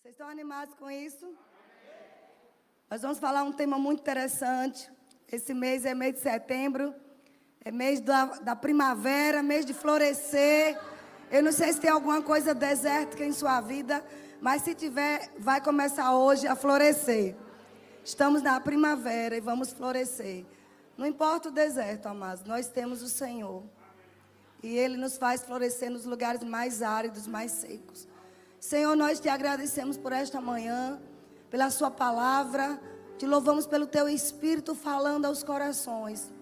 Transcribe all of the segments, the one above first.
Vocês estão animados com isso? Nós vamos falar um tema muito interessante. Esse mês é mês de setembro, é mês da, da primavera, mês de florescer. Eu não sei se tem alguma coisa desértica em sua vida, mas se tiver, vai começar hoje a florescer. Estamos na primavera e vamos florescer. Não importa o deserto, amados, nós temos o Senhor. E Ele nos faz florescer nos lugares mais áridos, mais secos. Senhor, nós te agradecemos por esta manhã, pela Sua palavra. Te louvamos pelo Teu Espírito falando aos corações.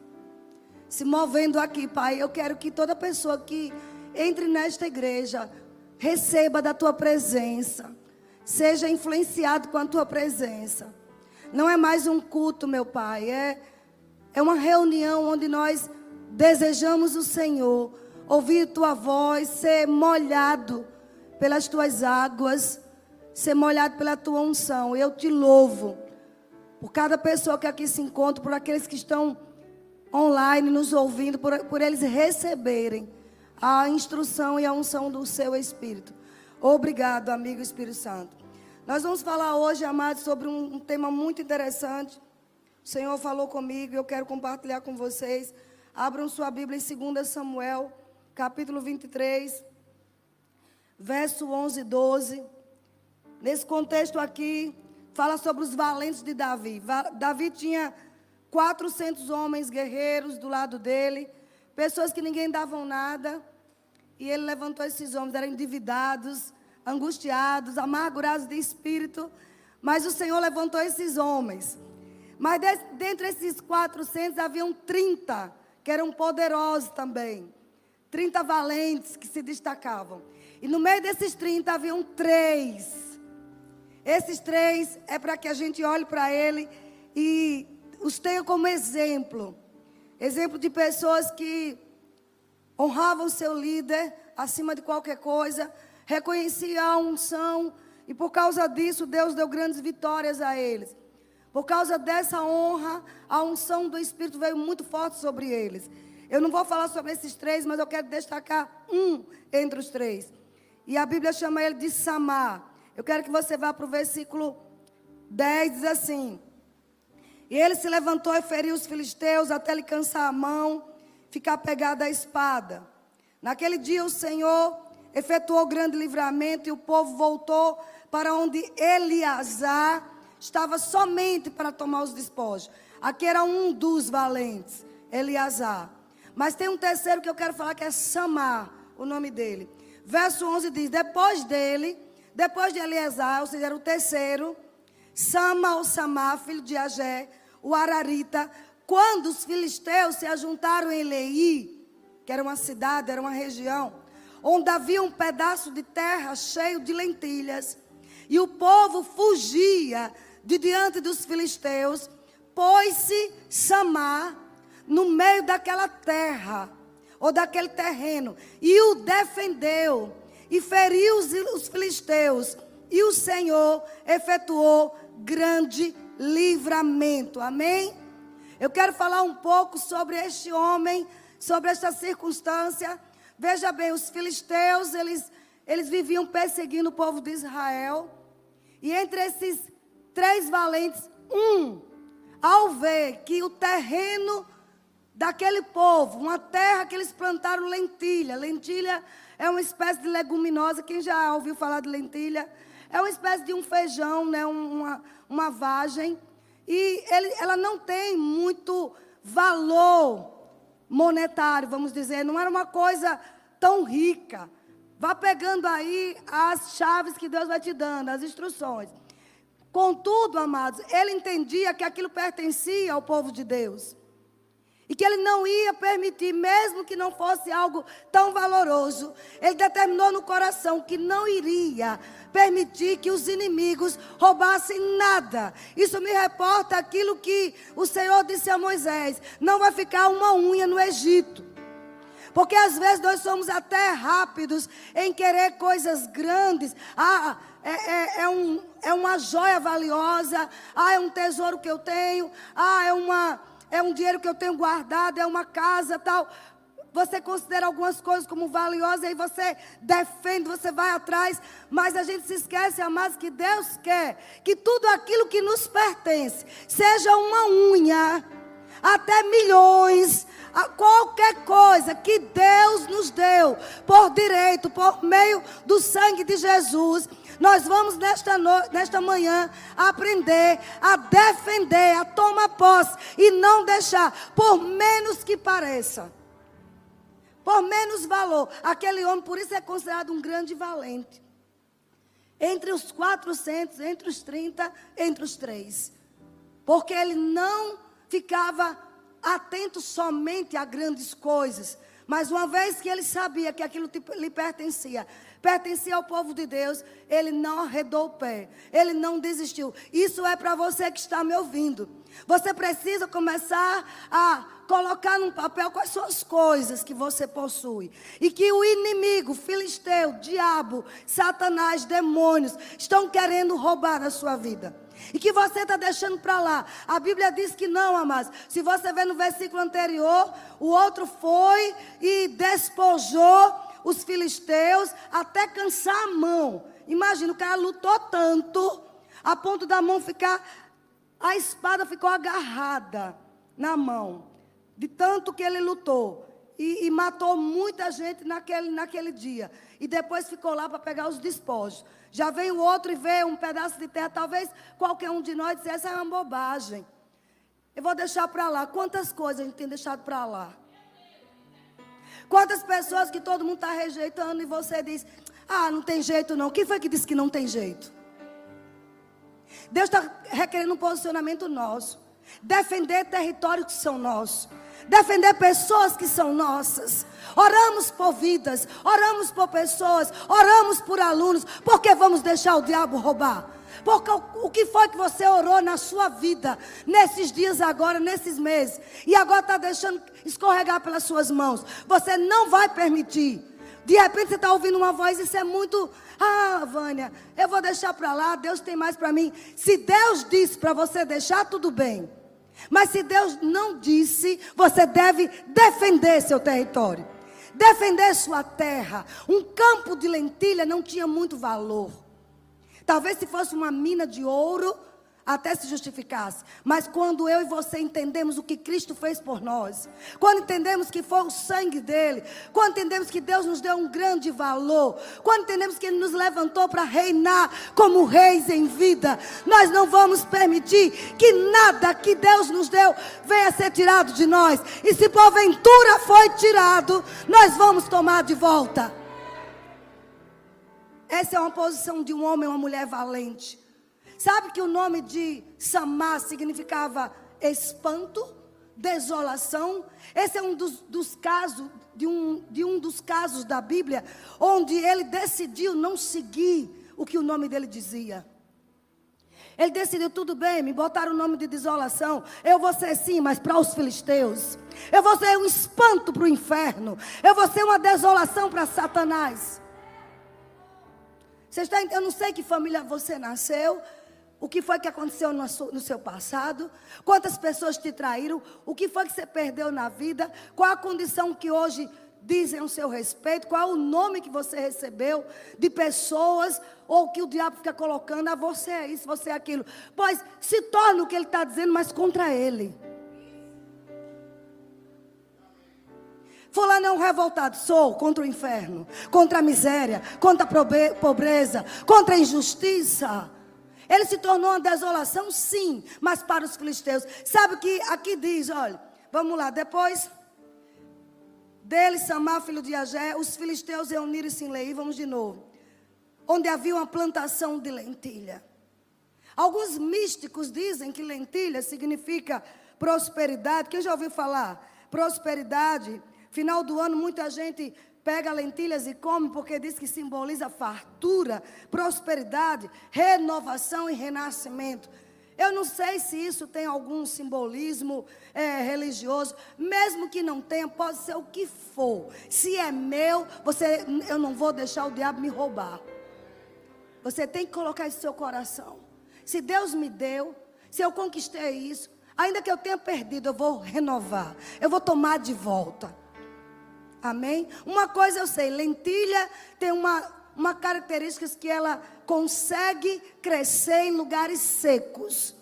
Se movendo aqui, Pai. Eu quero que toda pessoa que entre nesta igreja receba da Tua presença. Seja influenciado com a Tua presença. Não é mais um culto, meu Pai. É, é uma reunião onde nós desejamos o Senhor. Ouvir Tua voz, ser molhado pelas tuas águas, ser molhado pela tua unção. Eu te louvo por cada pessoa que aqui se encontra, por aqueles que estão online nos ouvindo, por, por eles receberem a instrução e a unção do seu Espírito. Obrigado, amigo Espírito Santo. Nós vamos falar hoje, amados, sobre um, um tema muito interessante. O Senhor falou comigo e eu quero compartilhar com vocês. Abram sua Bíblia em 2 Samuel, capítulo 23 verso 11 e 12. Nesse contexto aqui, fala sobre os valentes de Davi. Davi tinha 400 homens guerreiros do lado dele, pessoas que ninguém davam nada. E ele levantou esses homens, eram endividados, angustiados, amargurados de espírito. Mas o Senhor levantou esses homens. Mas de, dentre esses 400 haviam 30 que eram poderosos também. 30 valentes que se destacavam. E no meio desses 30 haviam três. Esses três é para que a gente olhe para ele e os tenha como exemplo. Exemplo de pessoas que honravam seu líder acima de qualquer coisa, reconheciam a unção e por causa disso Deus deu grandes vitórias a eles. Por causa dessa honra, a unção do Espírito veio muito forte sobre eles. Eu não vou falar sobre esses três, mas eu quero destacar um entre os três. E a Bíblia chama ele de Samar. Eu quero que você vá para o versículo 10, diz assim: E ele se levantou e feriu os filisteus até lhe cansar a mão, ficar pegado à espada. Naquele dia o Senhor efetuou grande livramento e o povo voltou para onde Eleazar estava somente para tomar os despojos. Aqui era um dos valentes, Eleazar. Mas tem um terceiro que eu quero falar que é Samar, o nome dele. Verso 11 diz: Depois dele, depois de Eleazar, ou seja, era o terceiro, Sama ou Samá, filho de Agé, o Ararita, quando os filisteus se ajuntaram em Lei, que era uma cidade, era uma região, onde havia um pedaço de terra cheio de lentilhas, e o povo fugia de diante dos filisteus, pôs-se Samá no meio daquela terra ou daquele terreno, e o defendeu, e feriu os, os filisteus, e o Senhor efetuou grande livramento. Amém? Eu quero falar um pouco sobre este homem, sobre esta circunstância. Veja bem, os filisteus, eles, eles viviam perseguindo o povo de Israel. E entre esses três valentes, um, ao ver que o terreno daquele povo, uma terra que eles plantaram lentilha. Lentilha é uma espécie de leguminosa. Quem já ouviu falar de lentilha? É uma espécie de um feijão, né? uma, uma vagem. E ele, ela não tem muito valor monetário, vamos dizer. Não era uma coisa tão rica. Vá pegando aí as chaves que Deus vai te dando, as instruções. Contudo, amados, ele entendia que aquilo pertencia ao povo de Deus. E que ele não ia permitir, mesmo que não fosse algo tão valoroso, ele determinou no coração que não iria permitir que os inimigos roubassem nada. Isso me reporta aquilo que o Senhor disse a Moisés: não vai ficar uma unha no Egito. Porque às vezes nós somos até rápidos em querer coisas grandes. Ah, é, é, é, um, é uma joia valiosa. Ah, é um tesouro que eu tenho. Ah, é uma é um dinheiro que eu tenho guardado, é uma casa tal. você considera algumas coisas como valiosas, e aí você defende, você vai atrás, mas a gente se esquece, amados, que Deus quer que tudo aquilo que nos pertence, seja uma unha, até milhões, qualquer coisa que Deus nos deu por direito, por meio do sangue de Jesus, nós vamos nesta, no... nesta manhã aprender a defender, a tomar posse e não deixar, por menos que pareça, por menos valor. Aquele homem, por isso, é considerado um grande valente. Entre os 400, entre os 30, entre os três. Porque ele não ficava atento somente a grandes coisas. Mas uma vez que ele sabia que aquilo lhe pertencia, pertencia ao povo de Deus, ele não arredou o pé, ele não desistiu. Isso é para você que está me ouvindo. Você precisa começar a colocar num papel quais são as coisas que você possui. E que o inimigo, filisteu, diabo, satanás, demônios, estão querendo roubar a sua vida. E que você está deixando para lá. A Bíblia diz que não, amados. Se você ver no versículo anterior, o outro foi e despojou os filisteus até cansar a mão. Imagina, o cara lutou tanto, a ponto da mão ficar. A espada ficou agarrada na mão, de tanto que ele lutou. E, e matou muita gente naquele, naquele dia. E depois ficou lá para pegar os despojos. Já veio outro e vê um pedaço de terra. Talvez qualquer um de nós dissesse: essa é uma bobagem. Eu vou deixar para lá. Quantas coisas a gente tem deixado para lá? Quantas pessoas que todo mundo está rejeitando e você diz: Ah, não tem jeito não. Quem foi que disse que não tem jeito? Deus está requerendo um posicionamento nosso. Defender territórios que são nossos. Defender pessoas que são nossas. Oramos por vidas, oramos por pessoas, oramos por alunos. Por que vamos deixar o diabo roubar? Porque o que foi que você orou na sua vida, nesses dias agora, nesses meses, e agora está deixando escorregar pelas suas mãos? Você não vai permitir. De repente você está ouvindo uma voz, isso é muito. Ah, Vânia, eu vou deixar para lá, Deus tem mais para mim. Se Deus disse para você deixar, tudo bem. Mas se Deus não disse, você deve defender seu território, defender sua terra. Um campo de lentilha não tinha muito valor. Talvez se fosse uma mina de ouro, até se justificasse. Mas quando eu e você entendemos o que Cristo fez por nós, quando entendemos que foi o sangue dele, quando entendemos que Deus nos deu um grande valor, quando entendemos que ele nos levantou para reinar como reis em vida, nós não vamos permitir que nada que Deus nos deu venha ser tirado de nós. E se porventura foi tirado, nós vamos tomar de volta. Essa é uma posição de um homem uma mulher valente. Sabe que o nome de Samar significava espanto, desolação? Esse é um dos, dos casos, de um, de um dos casos da Bíblia, onde ele decidiu não seguir o que o nome dele dizia. Ele decidiu, tudo bem, me botaram o nome de desolação. Eu vou ser sim, mas para os filisteus. Eu vou ser um espanto para o inferno. Eu vou ser uma desolação para Satanás. Você está, eu não sei que família você nasceu, o que foi que aconteceu no, no seu passado, quantas pessoas te traíram, o que foi que você perdeu na vida, qual a condição que hoje dizem ao seu respeito, qual o nome que você recebeu de pessoas, ou que o diabo fica colocando, ah, você é isso, você é aquilo. Pois se torna o que ele está dizendo, mas contra ele. Fulano é um revoltado. Sou contra o inferno, contra a miséria, contra a pobreza, contra a injustiça. Ele se tornou uma desolação, sim, mas para os filisteus. Sabe o que aqui diz? Olha, vamos lá. Depois dele, Samar, filho de Agé, os filisteus reuniram-se em Lei. Vamos de novo. Onde havia uma plantação de lentilha. Alguns místicos dizem que lentilha significa prosperidade. Quem já ouviu falar? Prosperidade Final do ano, muita gente pega lentilhas e come porque diz que simboliza fartura, prosperidade, renovação e renascimento. Eu não sei se isso tem algum simbolismo é, religioso, mesmo que não tenha, pode ser o que for. Se é meu, você, eu não vou deixar o diabo me roubar. Você tem que colocar isso no seu coração. Se Deus me deu, se eu conquistei isso, ainda que eu tenha perdido, eu vou renovar, eu vou tomar de volta. Amém? Uma coisa eu sei, lentilha tem uma, uma característica que ela consegue crescer em lugares secos.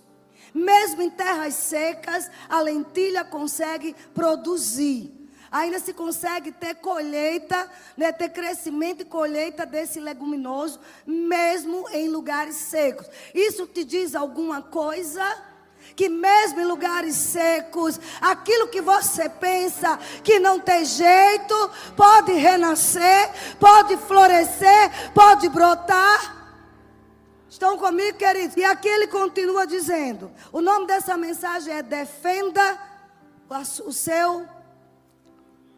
Mesmo em terras secas, a lentilha consegue produzir. Ainda se consegue ter colheita, né, ter crescimento e colheita desse leguminoso, mesmo em lugares secos. Isso te diz alguma coisa? Que mesmo em lugares secos, aquilo que você pensa que não tem jeito, pode renascer, pode florescer, pode brotar. Estão comigo, queridos? E aqui ele continua dizendo: o nome dessa mensagem é Defenda o seu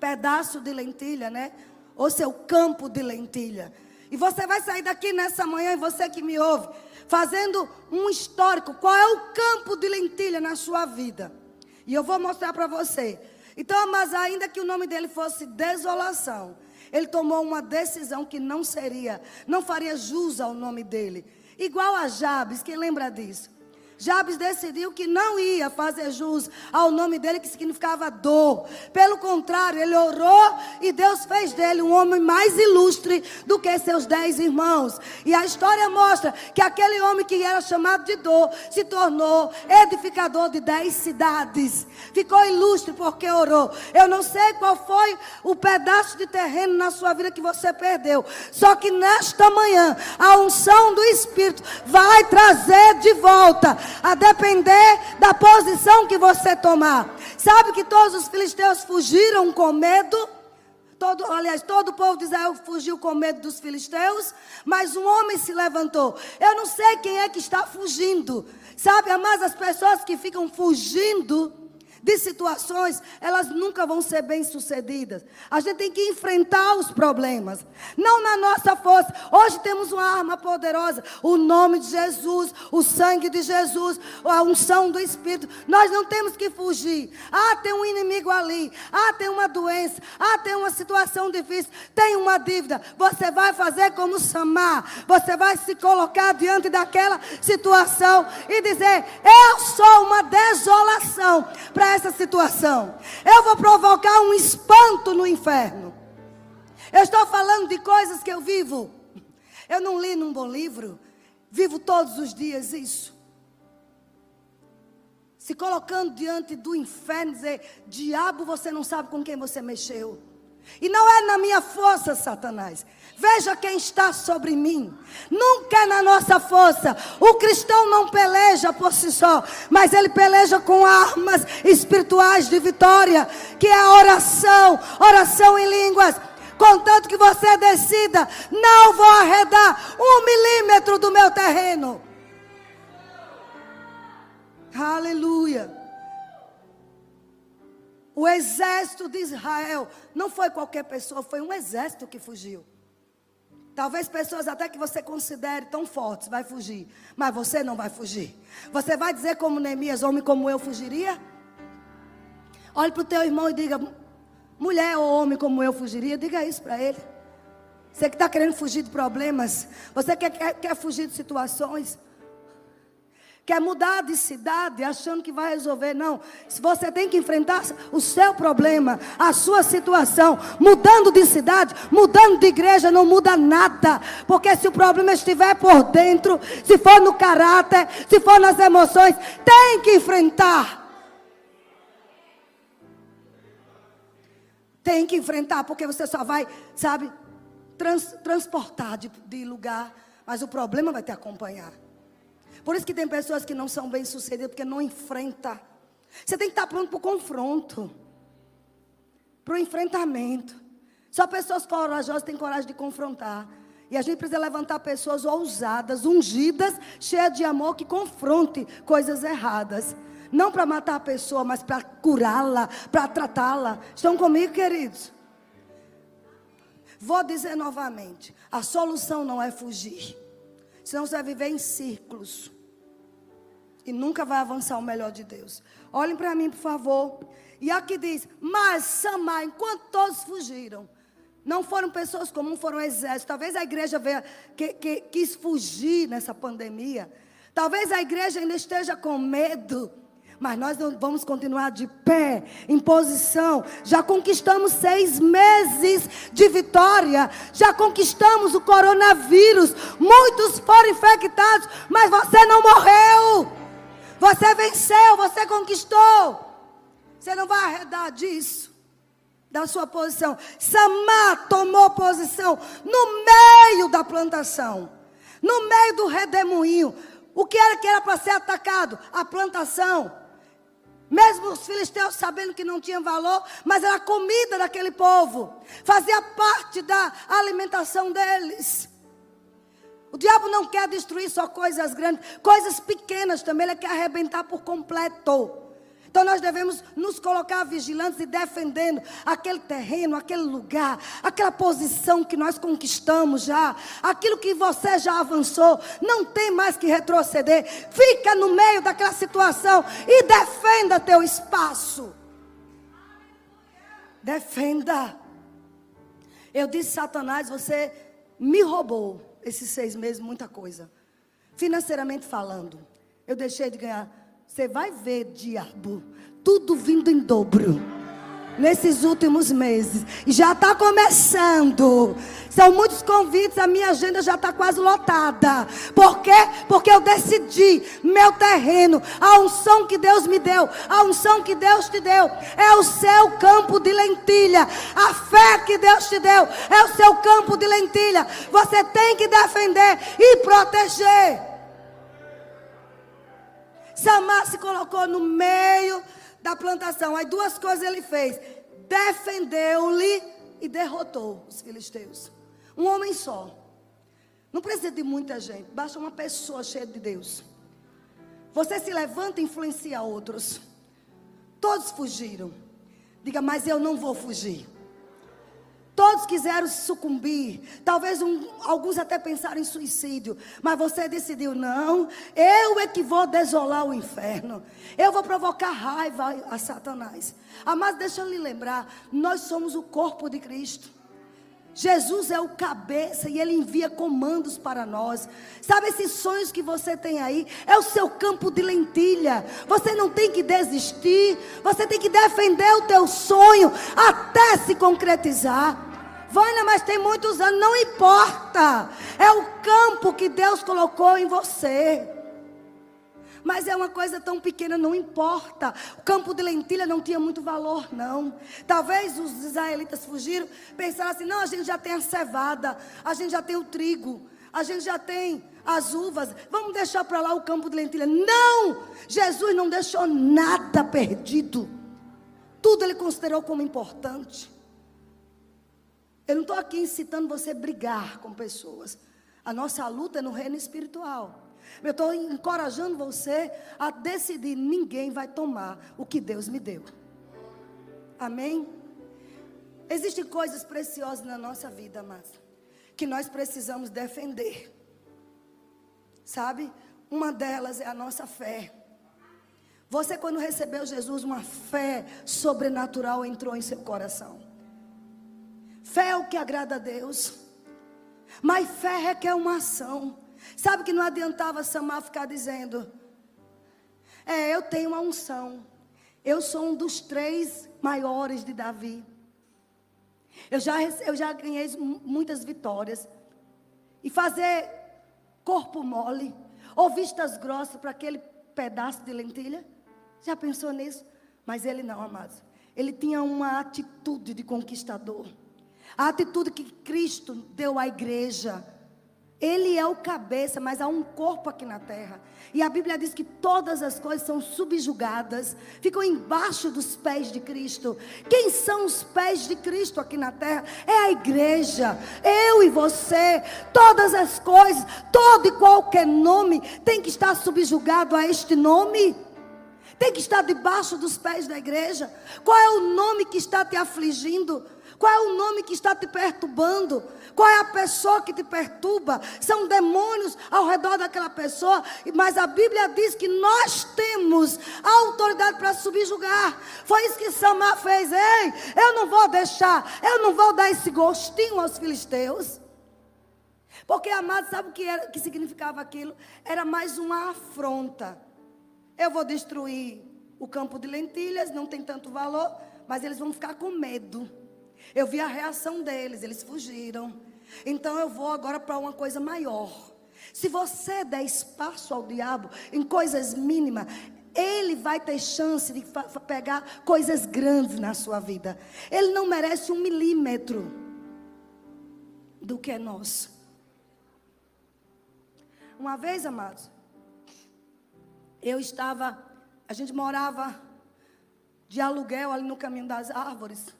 pedaço de lentilha, né? O seu campo de lentilha. E você vai sair daqui nessa manhã, e você que me ouve, fazendo um histórico. Qual é o campo de lentilha na sua vida? E eu vou mostrar para você. Então, mas ainda que o nome dele fosse desolação, ele tomou uma decisão que não seria, não faria jus ao nome dele. Igual a Jabes, quem lembra disso? Jabes decidiu que não ia fazer jus ao nome dele, que significava dor. Pelo contrário, ele orou e Deus fez dele um homem mais ilustre do que seus dez irmãos. E a história mostra que aquele homem que era chamado de dor se tornou edificador de dez cidades. Ficou ilustre porque orou. Eu não sei qual foi o pedaço de terreno na sua vida que você perdeu. Só que nesta manhã, a unção do Espírito vai trazer de volta a depender da posição que você tomar. Sabe que todos os filisteus fugiram com medo? Todo, aliás, todo o povo de Israel fugiu com medo dos filisteus, mas um homem se levantou. Eu não sei quem é que está fugindo. Sabe, mas as pessoas que ficam fugindo de situações, elas nunca vão ser bem-sucedidas. A gente tem que enfrentar os problemas, não na nossa força. Hoje temos uma arma poderosa, o nome de Jesus, o sangue de Jesus, a unção do Espírito. Nós não temos que fugir. Ah, tem um inimigo ali. Ah, tem uma doença. Ah, tem uma situação difícil. Tem uma dívida. Você vai fazer como Samar. Você vai se colocar diante daquela situação e dizer: Eu sou uma desolação para essa situação. Eu vou provocar um espanto no inferno. Eu estou falando de coisas que eu vivo. Eu não li num bom livro. Vivo todos os dias isso. Se colocando diante do inferno, dizer: Diabo, você não sabe com quem você mexeu. E não é na minha força, Satanás. Veja quem está sobre mim. Nunca é na nossa força. O cristão não peleja por si só, mas ele peleja com armas espirituais de vitória, que é a oração, oração em línguas. Contanto que você decida, não vou arredar um milímetro do meu terreno. Aleluia. O exército de Israel não foi qualquer pessoa, foi um exército que fugiu. Talvez pessoas até que você considere tão fortes vai fugir, mas você não vai fugir. Você vai dizer como Neemias, homem como eu fugiria? Olhe para o teu irmão e diga, mulher ou homem como eu fugiria, diga isso para ele. Você que está querendo fugir de problemas, você quer, quer, quer fugir de situações, quer mudar de cidade achando que vai resolver. Não. Se você tem que enfrentar o seu problema, a sua situação, mudando de cidade, mudando de igreja, não muda nada. Porque se o problema estiver por dentro, se for no caráter, se for nas emoções, tem que enfrentar. Tem que enfrentar, porque você só vai, sabe, trans, transportar de, de lugar, mas o problema vai te acompanhar. Por isso que tem pessoas que não são bem-sucedidas, porque não enfrenta. Você tem que estar pronto para o confronto. Para o enfrentamento. Só pessoas corajosas têm coragem de confrontar. E a gente precisa levantar pessoas ousadas, ungidas, cheias de amor, que confronte coisas erradas. Não para matar a pessoa, mas para curá-la, para tratá-la. Estão comigo, queridos? Vou dizer novamente: a solução não é fugir. Senão você vai viver em círculos e nunca vai avançar o melhor de Deus. Olhem para mim, por favor. E aqui diz: Mas Samar, enquanto todos fugiram, não foram pessoas comuns, foram exércitos. Talvez a igreja veja, que, que, quis fugir nessa pandemia. Talvez a igreja ainda esteja com medo. Mas nós vamos continuar de pé, em posição. Já conquistamos seis meses de vitória. Já conquistamos o coronavírus. Muitos foram infectados, mas você não morreu. Você venceu, você conquistou. Você não vai arredar disso, da sua posição. Samar tomou posição no meio da plantação, no meio do redemoinho. O que era que era para ser atacado? A plantação. Mesmo os filisteus sabendo que não tinha valor, mas era comida daquele povo, fazia parte da alimentação deles. O diabo não quer destruir só coisas grandes, coisas pequenas também, ele quer arrebentar por completo. Então nós devemos nos colocar vigilantes e defendendo aquele terreno, aquele lugar, aquela posição que nós conquistamos já, aquilo que você já avançou, não tem mais que retroceder. Fica no meio daquela situação e defenda teu espaço. Defenda. Eu disse, Satanás, você me roubou esses seis meses muita coisa. Financeiramente falando, eu deixei de ganhar você vai ver, diabo, tudo vindo em dobro. Nesses últimos meses. E já está começando. São muitos convites, a minha agenda já está quase lotada. Por quê? Porque eu decidi, meu terreno, a unção que Deus me deu, a unção que Deus te deu, é o seu campo de lentilha. A fé que Deus te deu é o seu campo de lentilha. Você tem que defender e proteger. Samar se colocou no meio da plantação. Aí duas coisas ele fez: defendeu-lhe e derrotou os filisteus. Um homem só. Não precisa de muita gente, basta uma pessoa cheia de Deus. Você se levanta e influencia outros. Todos fugiram. Diga, mas eu não vou fugir. Todos quiseram sucumbir. Talvez um, alguns até pensaram em suicídio. Mas você decidiu: não, eu é que vou desolar o inferno. Eu vou provocar raiva a Satanás. Mas deixa eu lhe lembrar: nós somos o corpo de Cristo. Jesus é o cabeça e ele envia comandos para nós. Sabe esses sonhos que você tem aí? É o seu campo de lentilha. Você não tem que desistir. Você tem que defender o teu sonho até se concretizar. Vânia, mas tem muitos anos, não importa. É o campo que Deus colocou em você. Mas é uma coisa tão pequena, não importa. O campo de lentilha não tinha muito valor, não. Talvez os israelitas fugiram, pensaram assim: não, a gente já tem a cevada, a gente já tem o trigo, a gente já tem as uvas, vamos deixar para lá o campo de lentilha. Não! Jesus não deixou nada perdido. Tudo ele considerou como importante. Eu não estou aqui incitando você a brigar com pessoas. A nossa luta é no reino espiritual. Eu estou encorajando você a decidir: ninguém vai tomar o que Deus me deu. Amém? Existem coisas preciosas na nossa vida, mas que nós precisamos defender. Sabe? Uma delas é a nossa fé. Você, quando recebeu Jesus, uma fé sobrenatural entrou em seu coração. Fé é o que agrada a Deus. Mas fé requer uma ação. Sabe que não adiantava Samar ficar dizendo: É, eu tenho uma unção. Eu sou um dos três maiores de Davi. Eu já, eu já ganhei muitas vitórias. E fazer corpo mole, ou vistas grossas para aquele pedaço de lentilha. Já pensou nisso? Mas ele não, amados. Ele tinha uma atitude de conquistador. A atitude que Cristo deu à igreja. Ele é o cabeça, mas há um corpo aqui na terra. E a Bíblia diz que todas as coisas são subjugadas, ficam embaixo dos pés de Cristo. Quem são os pés de Cristo aqui na terra? É a igreja, eu e você. Todas as coisas, todo e qualquer nome tem que estar subjugado a este nome. Tem que estar debaixo dos pés da igreja. Qual é o nome que está te afligindo? Qual é o nome que está te perturbando? Qual é a pessoa que te perturba? São demônios ao redor daquela pessoa, mas a Bíblia diz que nós temos a autoridade para subjugar. Foi isso que Samar fez. Ei, eu não vou deixar, eu não vou dar esse gostinho aos filisteus. Porque, amado, sabe o que, era, que significava aquilo? Era mais uma afronta. Eu vou destruir o campo de lentilhas, não tem tanto valor, mas eles vão ficar com medo. Eu vi a reação deles, eles fugiram. Então eu vou agora para uma coisa maior. Se você der espaço ao diabo em coisas mínimas, ele vai ter chance de pegar coisas grandes na sua vida. Ele não merece um milímetro do que é nosso. Uma vez, amados, eu estava, a gente morava de aluguel ali no caminho das árvores.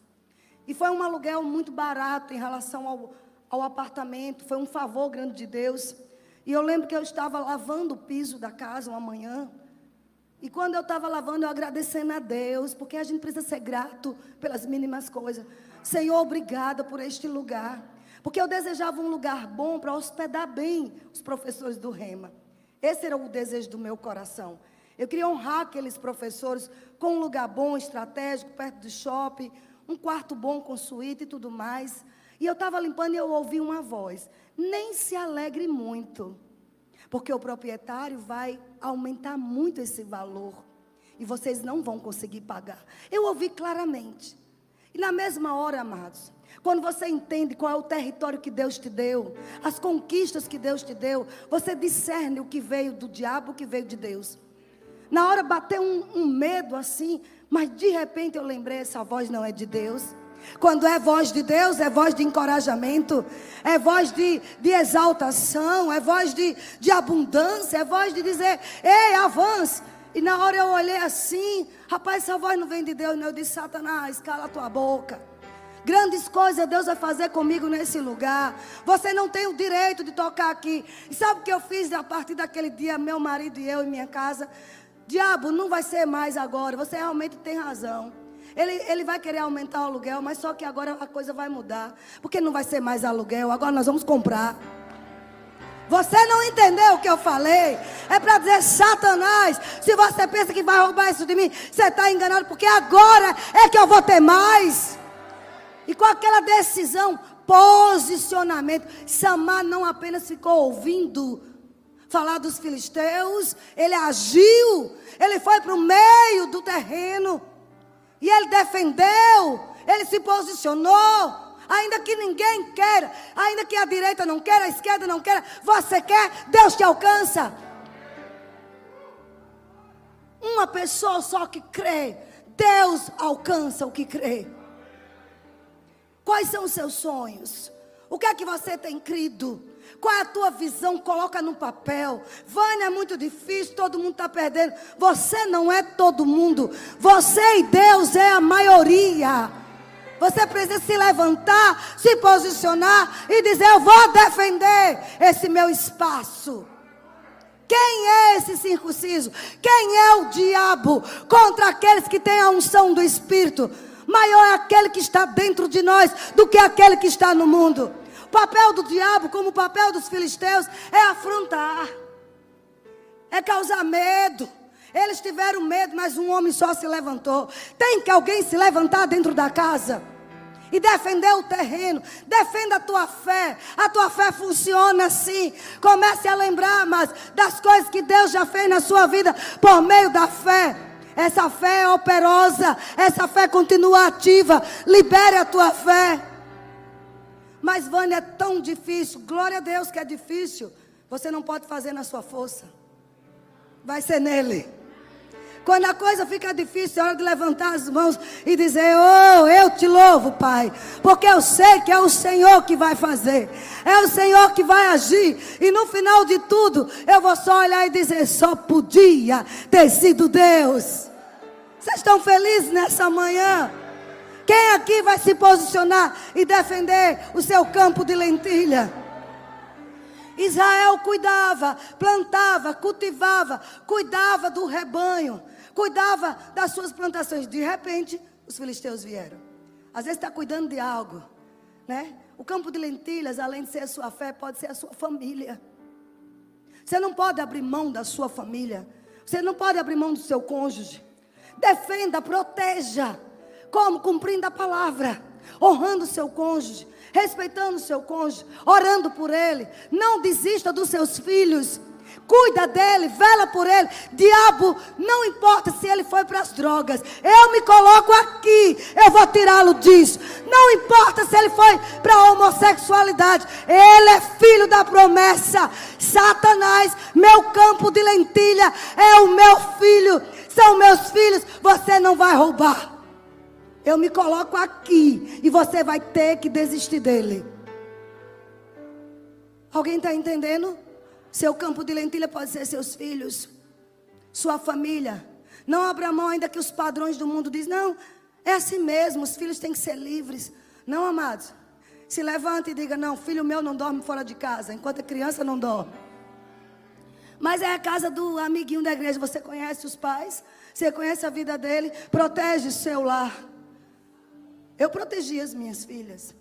E foi um aluguel muito barato em relação ao, ao apartamento. Foi um favor grande de Deus. E eu lembro que eu estava lavando o piso da casa uma manhã. E quando eu estava lavando, eu agradecendo a Deus, porque a gente precisa ser grato pelas mínimas coisas. Senhor, obrigada por este lugar. Porque eu desejava um lugar bom para hospedar bem os professores do Rema. Esse era o desejo do meu coração. Eu queria honrar aqueles professores com um lugar bom, estratégico, perto do shopping, um quarto bom com suíte e tudo mais. E eu estava limpando e eu ouvi uma voz: nem se alegre muito, porque o proprietário vai aumentar muito esse valor e vocês não vão conseguir pagar. Eu ouvi claramente. E na mesma hora, amados, quando você entende qual é o território que Deus te deu, as conquistas que Deus te deu, você discerne o que veio do diabo, o que veio de Deus. Na hora bateu um, um medo assim, mas de repente eu lembrei: essa voz não é de Deus. Quando é voz de Deus, é voz de encorajamento, é voz de, de exaltação, é voz de, de abundância, é voz de dizer: ei, avance. E na hora eu olhei assim, rapaz, essa voz não vem de Deus, não. Eu disse: Satanás, cala tua boca. Grandes coisas Deus vai fazer comigo nesse lugar. Você não tem o direito de tocar aqui. E sabe o que eu fiz a partir daquele dia, meu marido e eu em minha casa? Diabo, não vai ser mais agora. Você realmente tem razão. Ele, ele vai querer aumentar o aluguel, mas só que agora a coisa vai mudar. Porque não vai ser mais aluguel, agora nós vamos comprar. Você não entendeu o que eu falei? É para dizer, Satanás, se você pensa que vai roubar isso de mim, você está enganado, porque agora é que eu vou ter mais. E com aquela decisão, posicionamento, Samar não apenas ficou ouvindo falar dos filisteus, ele agiu, ele foi para o meio do terreno. E ele defendeu, ele se posicionou. Ainda que ninguém queira, ainda que a direita não queira, a esquerda não queira, você quer, Deus te alcança. Uma pessoa só que crê, Deus alcança o que crê. Quais são os seus sonhos? O que é que você tem crido? Qual é a tua visão? Coloca no papel. Vânia, é muito difícil, todo mundo está perdendo. Você não é todo mundo. Você e Deus é a maioria. Você precisa se levantar, se posicionar e dizer: Eu vou defender esse meu espaço. Quem é esse circunciso? Quem é o diabo contra aqueles que têm a unção do Espírito? Maior é aquele que está dentro de nós do que aquele que está no mundo. O papel do diabo, como o papel dos filisteus, é afrontar, é causar medo. Eles tiveram medo, mas um homem só se levantou. Tem que alguém se levantar dentro da casa e defender o terreno. Defenda a tua fé. A tua fé funciona assim. Comece a lembrar, mas das coisas que Deus já fez na sua vida por meio da fé. Essa fé é operosa, essa fé continua ativa. Libere a tua fé. Mas, Vânia, é tão difícil. Glória a Deus que é difícil. Você não pode fazer na sua força. Vai ser nele. Quando a coisa fica difícil, é hora de levantar as mãos e dizer: Oh, eu te louvo, Pai. Porque eu sei que é o Senhor que vai fazer. É o Senhor que vai agir. E no final de tudo, eu vou só olhar e dizer: Só podia ter sido Deus. Vocês estão felizes nessa manhã? Quem aqui vai se posicionar e defender o seu campo de lentilha? Israel cuidava, plantava, cultivava, cuidava do rebanho, cuidava das suas plantações. De repente, os filisteus vieram. Às vezes está cuidando de algo, né? O campo de lentilhas, além de ser a sua fé, pode ser a sua família. Você não pode abrir mão da sua família. Você não pode abrir mão do seu cônjuge. Defenda, proteja. Como? Cumprindo a palavra, honrando o seu cônjuge, respeitando o seu cônjuge, orando por ele. Não desista dos seus filhos. cuida dele, vela por ele. Diabo, não importa se ele foi para as drogas, eu me coloco aqui, eu vou tirá-lo disso. Não importa se ele foi para a homossexualidade, ele é filho da promessa. Satanás, meu campo de lentilha é o meu filho, são meus filhos, você não vai roubar. Eu me coloco aqui e você vai ter que desistir dele. Alguém está entendendo? Seu campo de lentilha pode ser seus filhos, sua família. Não abra mão ainda que os padrões do mundo dizem, não, é assim mesmo, os filhos têm que ser livres. Não, amados. Se levante e diga, não, filho meu não dorme fora de casa, enquanto é criança não dorme. Mas é a casa do amiguinho da igreja, você conhece os pais, você conhece a vida dele, protege seu lar. Eu protegi as minhas filhas.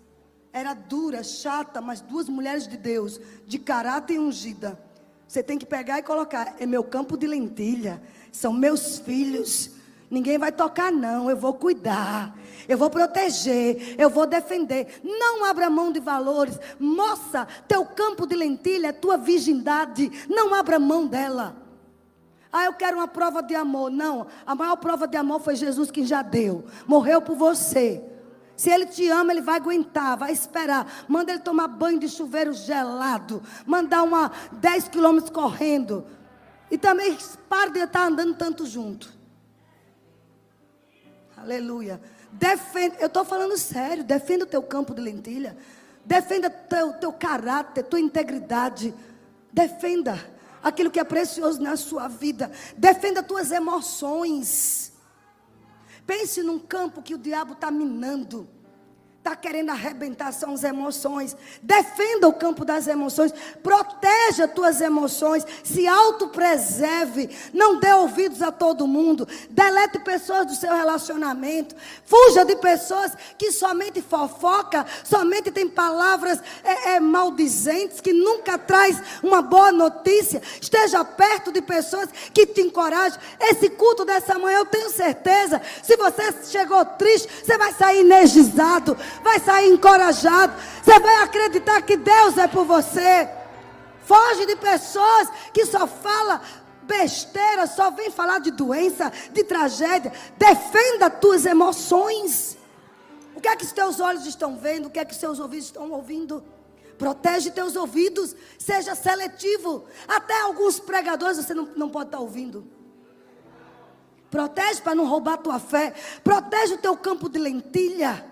Era dura, chata, mas duas mulheres de Deus, de caráter ungida. Você tem que pegar e colocar. É meu campo de lentilha. São meus filhos. Ninguém vai tocar, não. Eu vou cuidar. Eu vou proteger. Eu vou defender. Não abra mão de valores. Moça, teu campo de lentilha é tua virgindade. Não abra mão dela. Ah, eu quero uma prova de amor. Não. A maior prova de amor foi Jesus que já deu. Morreu por você. Se ele te ama, ele vai aguentar, vai esperar. Manda ele tomar banho de chuveiro gelado. Mandar uma 10 quilômetros correndo. E também pare de estar andando tanto junto. Aleluia. Defenda, eu estou falando sério. Defenda o teu campo de lentilha. Defenda teu, teu caráter, tua integridade. Defenda aquilo que é precioso na sua vida. Defenda tuas emoções. Pense num campo que o diabo está minando. Está querendo arrebentar são as emoções. Defenda o campo das emoções. Proteja tuas emoções. Se autopreserve. Não dê ouvidos a todo mundo. Delete pessoas do seu relacionamento. Fuja de pessoas que somente fofoca, somente tem palavras é, é, maldizentes, que nunca traz uma boa notícia. Esteja perto de pessoas que te encorajam. Esse culto dessa manhã, eu tenho certeza. Se você chegou triste, você vai sair energizado vai sair encorajado, você vai acreditar que Deus é por você. Foge de pessoas que só fala besteira, só vem falar de doença, de tragédia. Defenda tuas emoções. O que é que os teus olhos estão vendo? O que é que os seus ouvidos estão ouvindo? Protege teus ouvidos, seja seletivo. Até alguns pregadores você não, não pode estar ouvindo. Protege para não roubar tua fé. Protege o teu campo de lentilha.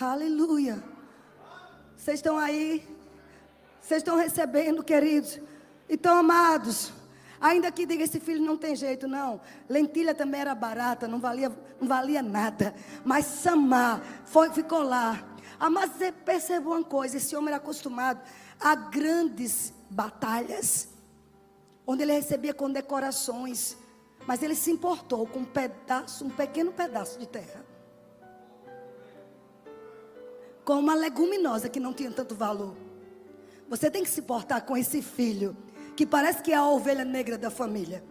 Aleluia. Vocês estão aí? Vocês estão recebendo, queridos? Então, amados, ainda que diga esse filho não tem jeito, não. Lentilha também era barata, não valia, não valia nada. Mas Samar foi, ficou lá. Ah, mas você percebeu uma coisa: esse homem era acostumado a grandes batalhas, onde ele recebia condecorações. Mas ele se importou com um pedaço, um pequeno pedaço de terra com uma leguminosa que não tinha tanto valor. Você tem que se portar com esse filho, que parece que é a ovelha negra da família.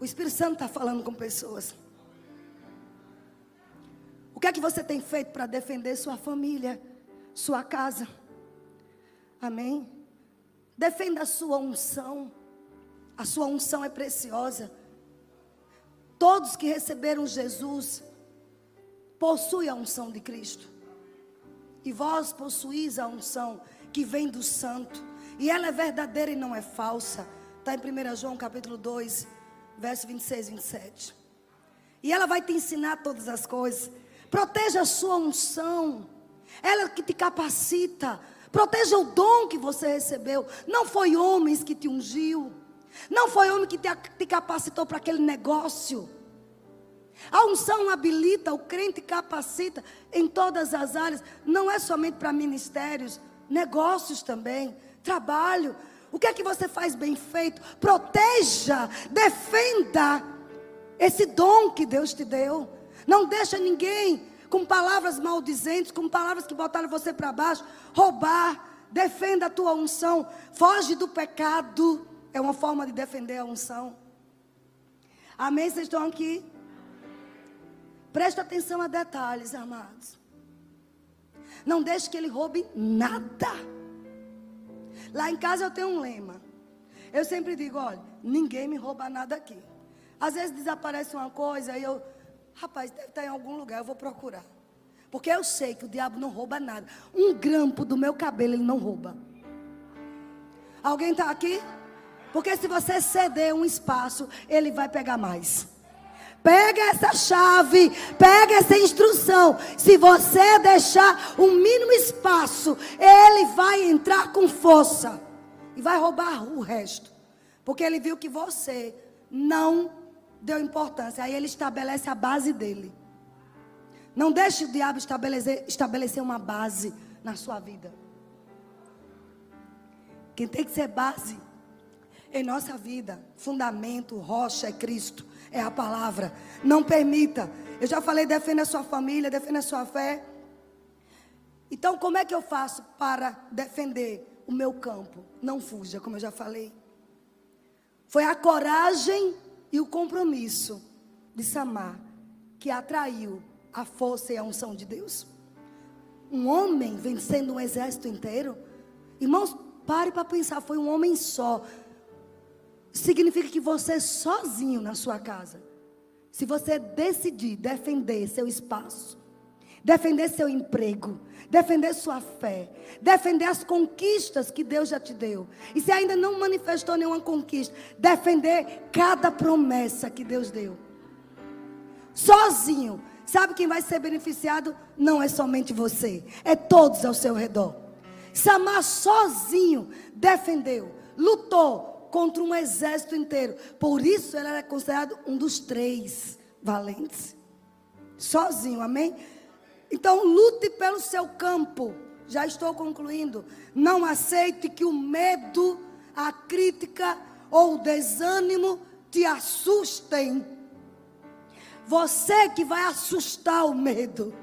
O Espírito Santo está falando com pessoas. O que é que você tem feito para defender sua família, sua casa? Amém? Defenda a sua unção. A sua unção é preciosa. Todos que receberam Jesus possui a unção de Cristo. E vós possuís a unção que vem do santo. E ela é verdadeira e não é falsa. Está em 1 João capítulo 2, verso 26 e 27. E ela vai te ensinar todas as coisas. Proteja a sua unção. Ela que te capacita. Proteja o dom que você recebeu. Não foi homens que te ungiu. Não foi homem que te, te capacitou para aquele negócio. A unção habilita, o crente capacita em todas as áreas, não é somente para ministérios, negócios também, trabalho. O que é que você faz bem feito? Proteja, defenda esse dom que Deus te deu. Não deixa ninguém com palavras maldizentes, com palavras que botaram você para baixo, roubar. Defenda a tua unção. Foge do pecado. É uma forma de defender a unção. Amém? Vocês estão aqui? Presta atenção a detalhes, amados. Não deixe que ele roube nada. Lá em casa eu tenho um lema. Eu sempre digo, olha, ninguém me rouba nada aqui. Às vezes desaparece uma coisa e eu, rapaz, deve estar em algum lugar, eu vou procurar. Porque eu sei que o diabo não rouba nada. Um grampo do meu cabelo ele não rouba. Alguém está aqui? Porque se você ceder um espaço, ele vai pegar mais. Pega essa chave, pega essa instrução. Se você deixar um mínimo espaço, ele vai entrar com força e vai roubar o resto. Porque ele viu que você não deu importância. Aí ele estabelece a base dele. Não deixe o diabo estabelecer, estabelecer uma base na sua vida. Quem tem que ser base em nossa vida, fundamento, rocha é Cristo, é a palavra. Não permita. Eu já falei, defenda a sua família, defenda a sua fé. Então, como é que eu faço para defender o meu campo? Não fuja, como eu já falei. Foi a coragem e o compromisso de Samar que atraiu a força e a unção de Deus. Um homem vencendo um exército inteiro. Irmãos, pare para pensar, foi um homem só significa que você sozinho na sua casa, se você decidir defender seu espaço, defender seu emprego, defender sua fé, defender as conquistas que Deus já te deu, e se ainda não manifestou nenhuma conquista, defender cada promessa que Deus deu, sozinho, sabe quem vai ser beneficiado? Não é somente você, é todos ao seu redor. Samar sozinho defendeu, lutou, contra um exército inteiro. Por isso ele era considerado um dos três valentes. Sozinho, amém? Então lute pelo seu campo. Já estou concluindo. Não aceite que o medo, a crítica ou o desânimo te assustem. Você que vai assustar o medo.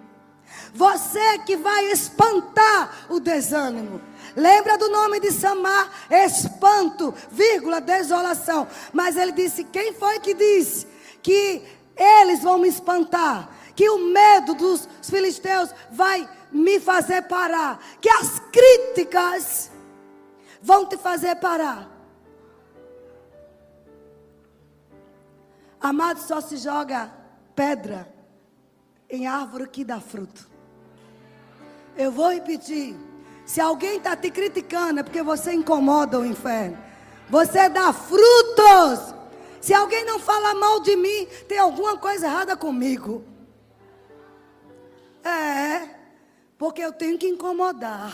Você que vai espantar o desânimo. Lembra do nome de Samar? Espanto, vírgula, desolação. Mas ele disse: quem foi que disse que eles vão me espantar? Que o medo dos filisteus vai me fazer parar? Que as críticas vão te fazer parar? Amado, só se joga pedra em árvore que dá fruto. Eu vou repetir. Se alguém está te criticando, é porque você incomoda o inferno. Você dá frutos. Se alguém não fala mal de mim, tem alguma coisa errada comigo. É, porque eu tenho que incomodar.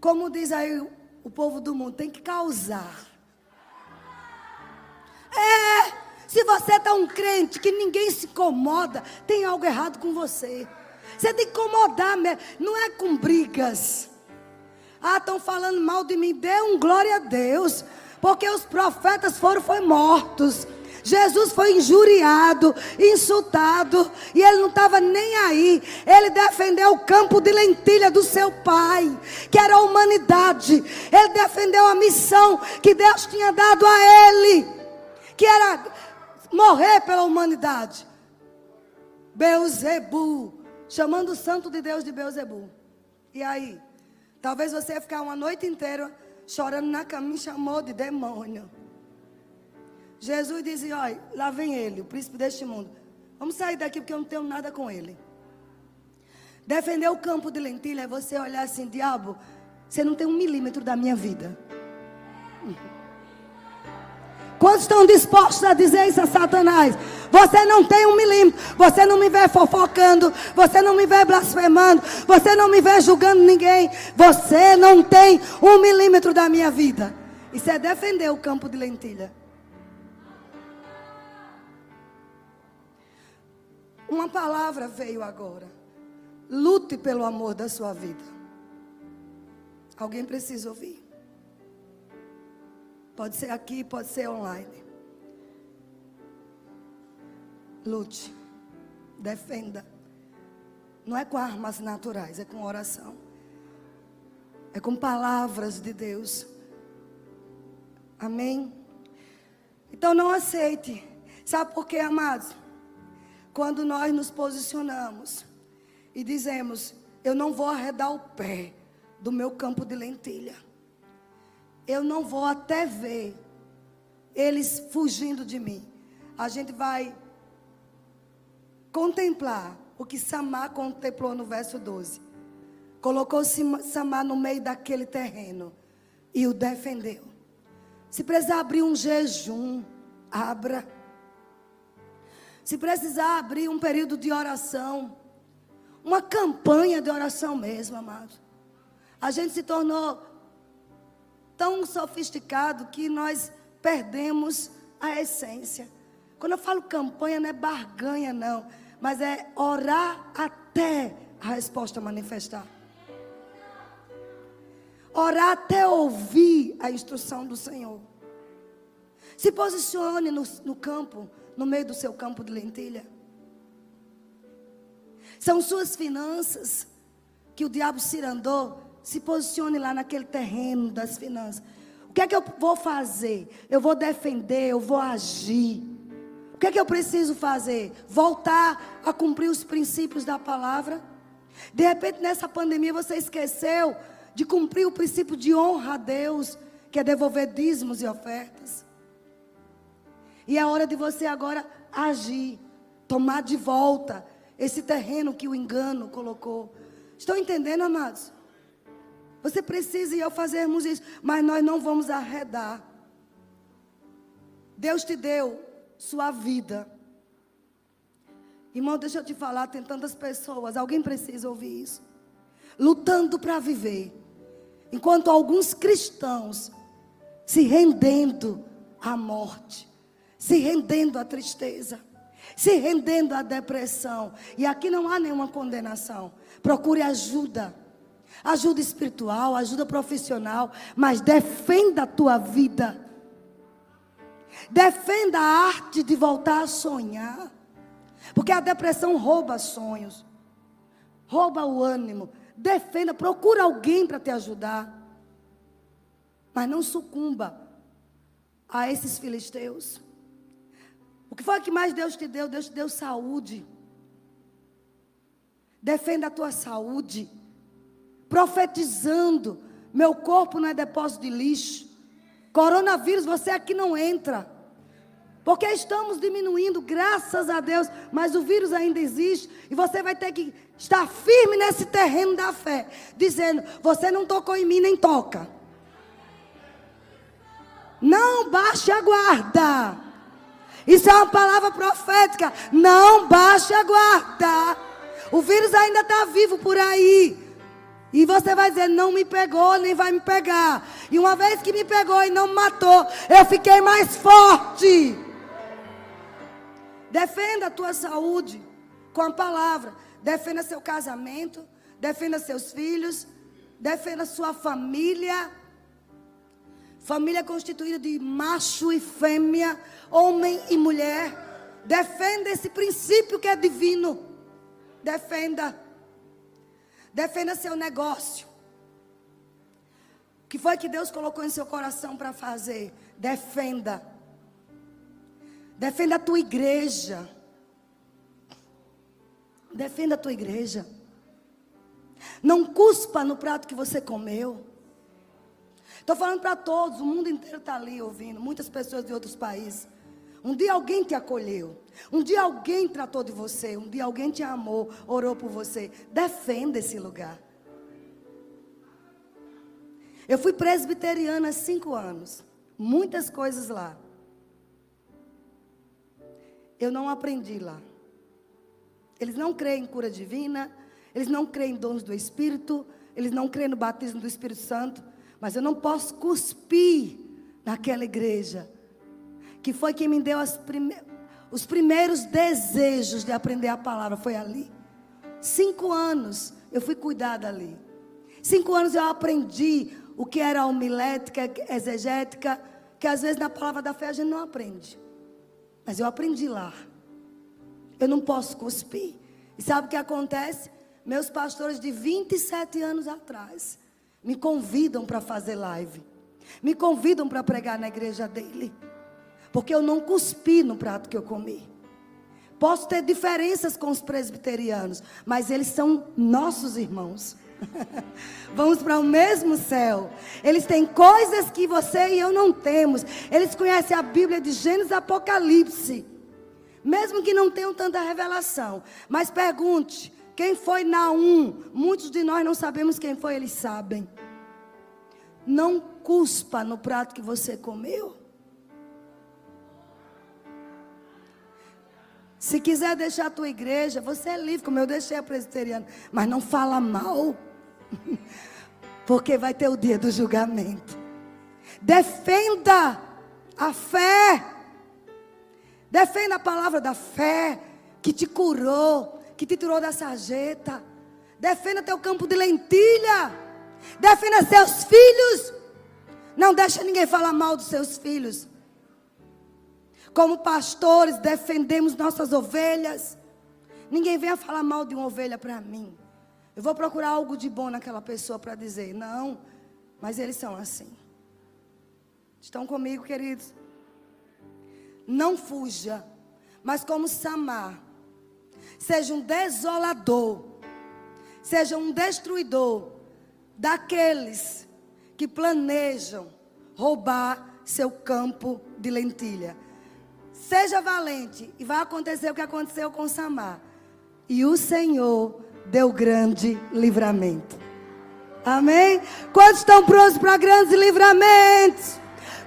Como diz aí o povo do mundo, tem que causar. É, se você está um crente que ninguém se incomoda, tem algo errado com você. Você tem que incomodar mesmo. Não é com brigas. Ah, estão falando mal de mim. Dê um glória a Deus. Porque os profetas foram foi mortos. Jesus foi injuriado, insultado, e ele não estava nem aí. Ele defendeu o campo de lentilha do seu pai, que era a humanidade. Ele defendeu a missão que Deus tinha dado a ele, que era morrer pela humanidade. Beuzebu chamando o santo de Deus de Beuzebu. E aí? Talvez você ia ficar uma noite inteira chorando na cama, me chamou de demônio. Jesus dizia: Olha, lá vem ele, o príncipe deste mundo. Vamos sair daqui porque eu não tenho nada com ele. Defender o campo de lentilha é você olhar assim, diabo, você não tem um milímetro da minha vida. Quantos estão dispostos a dizer isso a Satanás? Você não tem um milímetro. Você não me vê fofocando. Você não me vê blasfemando. Você não me vê julgando ninguém. Você não tem um milímetro da minha vida. Isso é defender o campo de lentilha. Uma palavra veio agora. Lute pelo amor da sua vida. Alguém precisa ouvir. Pode ser aqui, pode ser online. Lute. Defenda. Não é com armas naturais, é com oração. É com palavras de Deus. Amém? Então não aceite. Sabe por quê, amados? Quando nós nos posicionamos e dizemos: eu não vou arredar o pé do meu campo de lentilha. Eu não vou até ver eles fugindo de mim. A gente vai contemplar o que Samar contemplou no verso 12. Colocou Samar no meio daquele terreno e o defendeu. Se precisar abrir um jejum, abra. Se precisar abrir um período de oração, uma campanha de oração mesmo, amado. A gente se tornou tão sofisticado que nós perdemos a essência. Quando eu falo campanha, não é barganha, não. Mas é orar até a resposta manifestar. Orar até ouvir a instrução do Senhor. Se posicione no, no campo, no meio do seu campo de lentilha. São suas finanças que o diabo cirandou. Se posicione lá naquele terreno das finanças. O que é que eu vou fazer? Eu vou defender, eu vou agir. O que é que eu preciso fazer? Voltar a cumprir os princípios da palavra? De repente, nessa pandemia, você esqueceu de cumprir o princípio de honra a Deus, que é devolver dízimos e ofertas. E é hora de você agora agir, tomar de volta esse terreno que o engano colocou. Estão entendendo, amados? Você precisa e eu fazermos isso, mas nós não vamos arredar. Deus te deu sua vida. Irmão, deixa eu te falar, tem tantas pessoas, alguém precisa ouvir isso. Lutando para viver. Enquanto alguns cristãos se rendendo à morte, se rendendo à tristeza se rendendo à depressão. E aqui não há nenhuma condenação. Procure ajuda. Ajuda espiritual, ajuda profissional, mas defenda a tua vida. Defenda a arte de voltar a sonhar. Porque a depressão rouba sonhos. Rouba o ânimo. Defenda, procura alguém para te ajudar. Mas não sucumba a esses filisteus. O que foi que mais Deus te deu? Deus te deu saúde. Defenda a tua saúde. Profetizando. Meu corpo não é depósito de lixo. Coronavírus, você aqui não entra. Porque estamos diminuindo, graças a Deus, mas o vírus ainda existe e você vai ter que estar firme nesse terreno da fé, dizendo: Você não tocou em mim, nem toca. Não baixe a guarda. Isso é uma palavra profética. Não baixe a guarda. O vírus ainda está vivo por aí. E você vai dizer, não me pegou, nem vai me pegar. E uma vez que me pegou e não me matou, eu fiquei mais forte. Defenda a tua saúde com a palavra. Defenda seu casamento. Defenda seus filhos. Defenda sua família. Família constituída de macho e fêmea, homem e mulher. Defenda esse princípio que é divino. Defenda. Defenda seu negócio. O que foi que Deus colocou em seu coração para fazer? Defenda. Defenda a tua igreja. Defenda a tua igreja. Não cuspa no prato que você comeu. Estou falando para todos, o mundo inteiro está ali ouvindo, muitas pessoas de outros países. Um dia alguém te acolheu. Um dia alguém tratou de você. Um dia alguém te amou, orou por você. Defenda esse lugar. Eu fui presbiteriana há cinco anos. Muitas coisas lá. Eu não aprendi lá. Eles não creem em cura divina. Eles não creem em dons do Espírito. Eles não creem no batismo do Espírito Santo. Mas eu não posso cuspir naquela igreja. Que foi quem me deu prime os primeiros desejos de aprender a palavra. Foi ali. Cinco anos eu fui cuidada ali. Cinco anos eu aprendi o que era homilética, exegética, que às vezes na palavra da fé a gente não aprende. Mas eu aprendi lá. Eu não posso cuspir. E sabe o que acontece? Meus pastores de 27 anos atrás me convidam para fazer live. Me convidam para pregar na igreja dele. Porque eu não cuspi no prato que eu comi. Posso ter diferenças com os presbiterianos, mas eles são nossos irmãos. Vamos para o mesmo céu. Eles têm coisas que você e eu não temos. Eles conhecem a Bíblia de Gênesis e Apocalipse. Mesmo que não tenham tanta revelação. Mas pergunte: quem foi Naum? Muitos de nós não sabemos quem foi, eles sabem. Não cuspa no prato que você comeu. Se quiser deixar a tua igreja, você é livre, como eu deixei a presbiteriana. Mas não fala mal. Porque vai ter o dia do julgamento. Defenda a fé. Defenda a palavra da fé que te curou, que te tirou da sarjeta. Defenda teu campo de lentilha. Defenda seus filhos. Não deixa ninguém falar mal dos seus filhos. Como pastores, defendemos nossas ovelhas. Ninguém venha falar mal de uma ovelha para mim. Eu vou procurar algo de bom naquela pessoa para dizer, não, mas eles são assim. Estão comigo, queridos? Não fuja, mas como Samar, seja um desolador, seja um destruidor daqueles que planejam roubar seu campo de lentilha. Seja valente e vai acontecer o que aconteceu com Samar. E o Senhor deu grande livramento. Amém? Quantos estão prontos para grandes livramentos?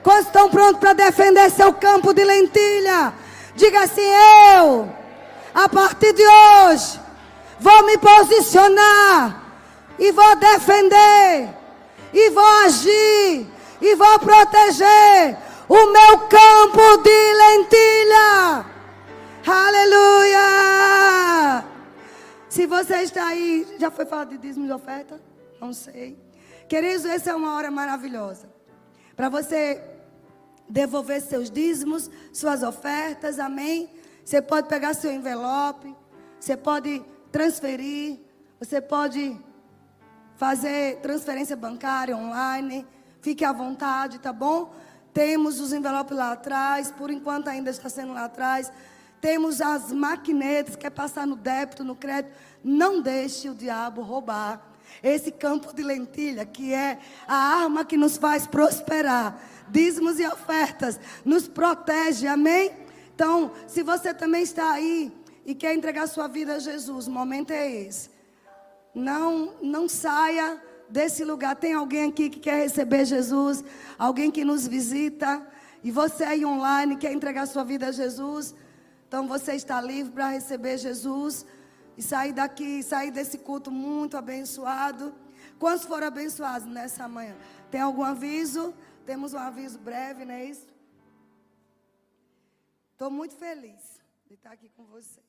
Quantos estão prontos para defender seu campo de lentilha? Diga assim: eu, a partir de hoje, vou me posicionar e vou defender, e vou agir, e vou proteger o meu campo de você está aí, já foi falado de dízimo de oferta? Não sei. Queridos, essa é uma hora maravilhosa. Para você devolver seus dízimos, suas ofertas, amém? Você pode pegar seu envelope, você pode transferir, você pode fazer transferência bancária online. Fique à vontade, tá bom? Temos os envelopes lá atrás, por enquanto ainda está sendo lá atrás. Temos as maquinetas, quer passar no débito, no crédito. Não deixe o diabo roubar esse campo de lentilha, que é a arma que nos faz prosperar. Dízimos e ofertas nos protege, amém? Então, se você também está aí e quer entregar sua vida a Jesus, o momento é esse. Não, não saia desse lugar. Tem alguém aqui que quer receber Jesus? Alguém que nos visita? E você aí online quer entregar sua vida a Jesus? Então você está livre para receber Jesus e sair daqui, sair desse culto muito abençoado. Quantos foram abençoados nessa manhã? Tem algum aviso? Temos um aviso breve, não é isso? Estou muito feliz de estar aqui com você.